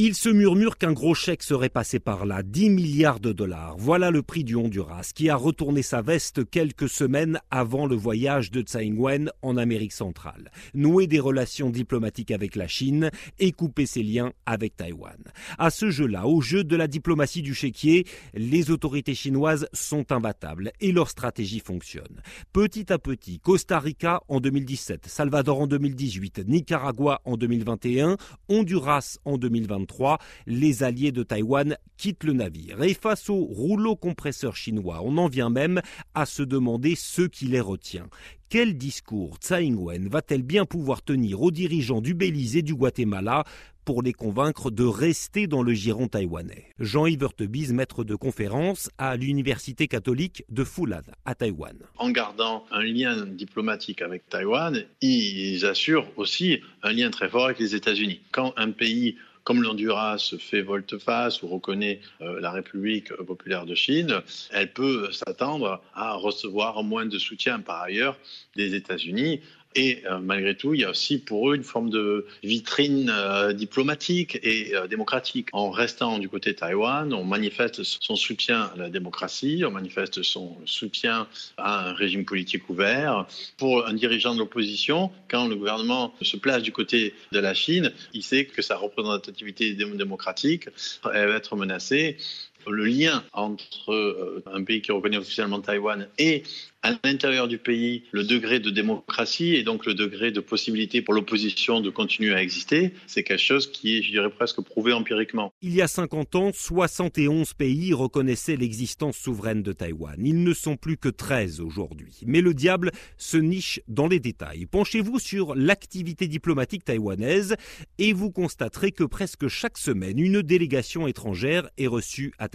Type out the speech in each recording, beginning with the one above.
Il se murmure qu'un gros chèque serait passé par là, 10 milliards de dollars. Voilà le prix du Honduras, qui a retourné sa veste quelques semaines avant le voyage de Tsai Ing-wen en Amérique centrale, nouer des relations diplomatiques avec la Chine et couper ses liens avec Taïwan. À ce jeu-là, au jeu de la diplomatie du chéquier, les autorités chinoises sont imbattables et leur stratégie fonctionne. Petit à petit, Costa Rica en 2017, Salvador en 2018, Nicaragua en 2021, Honduras en 2023, les alliés de Taïwan quittent le navire. Et face au rouleau compresseur chinois, on en vient même à se demander ce qui les retient. Quel discours Tsai Ing-wen va-t-elle bien pouvoir tenir aux dirigeants du Belize et du Guatemala pour les convaincre de rester dans le giron taïwanais. Jean-Yves Heurtebise, maître de conférence à l'Université catholique de Fulan, à Taïwan. En gardant un lien diplomatique avec Taïwan, ils assurent aussi un lien très fort avec les États-Unis. Quand un pays comme l'Honduras fait volte-face ou reconnaît euh, la République populaire de Chine, elle peut s'attendre à recevoir moins de soutien par ailleurs des États-Unis et euh, malgré tout, il y a aussi pour eux une forme de vitrine euh, diplomatique et euh, démocratique. En restant du côté de Taïwan, on manifeste son soutien à la démocratie, on manifeste son soutien à un régime politique ouvert. Pour un dirigeant de l'opposition, quand le gouvernement se place du côté de la Chine, il sait que sa représentativité démocratique va être menacée le lien entre un pays qui reconnaît officiellement Taïwan et à l'intérieur du pays le degré de démocratie et donc le degré de possibilité pour l'opposition de continuer à exister, c'est quelque chose qui est, je dirais, presque prouvé empiriquement. Il y a 50 ans, 71 pays reconnaissaient l'existence souveraine de Taïwan. Ils ne sont plus que 13 aujourd'hui. Mais le diable se niche dans les détails. Penchez-vous sur l'activité diplomatique taïwanaise et vous constaterez que presque chaque semaine, une délégation étrangère est reçue à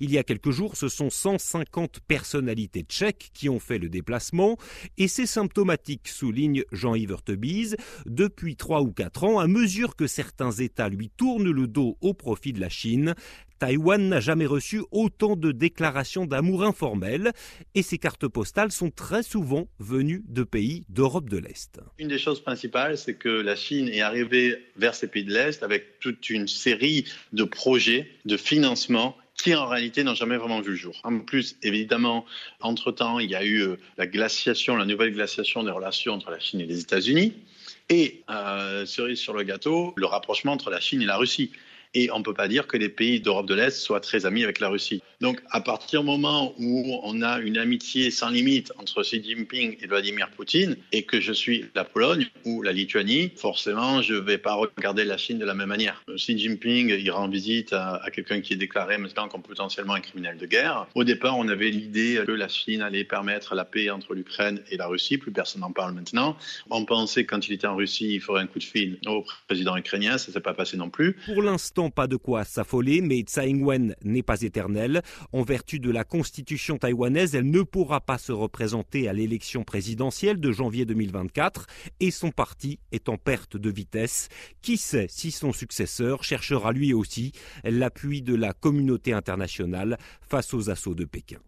Il y a quelques jours, ce sont 150 personnalités tchèques qui ont fait le déplacement, et c'est symptomatique, souligne Jean-Yves Heurtebise, depuis trois ou quatre ans, à mesure que certains États lui tournent le dos au profit de la Chine, Taïwan n'a jamais reçu autant de déclarations d'amour informelles et ses cartes postales sont très souvent venues de pays d'Europe de l'Est. Une des choses principales, c'est que la Chine est arrivée vers ces pays de l'Est avec toute une série de projets de financement qui en réalité n'ont jamais vraiment vu le jour. En plus, évidemment, entre-temps, il y a eu euh, la glaciation, la nouvelle glaciation des relations entre la Chine et les États-Unis, et euh, cerise sur le gâteau, le rapprochement entre la Chine et la Russie. Et on ne peut pas dire que les pays d'Europe de l'Est soient très amis avec la Russie. Donc, à partir du moment où on a une amitié sans limite entre Xi Jinping et Vladimir Poutine, et que je suis la Pologne ou la Lituanie, forcément, je ne vais pas regarder la Chine de la même manière. Xi Jinping, il rend visite à, quelqu'un qui est déclaré maintenant comme potentiellement un criminel de guerre. Au départ, on avait l'idée que la Chine allait permettre la paix entre l'Ukraine et la Russie. Plus personne n'en parle maintenant. On pensait quand il était en Russie, il ferait un coup de fil au président ukrainien. Ça ne s'est pas passé non plus. Pour l'instant, pas de quoi s'affoler, mais Tsai Ing-wen n'est pas éternelle. En vertu de la constitution taïwanaise, elle ne pourra pas se représenter à l'élection présidentielle de janvier 2024 et son parti est en perte de vitesse. Qui sait si son successeur cherchera lui aussi l'appui de la communauté internationale face aux assauts de Pékin.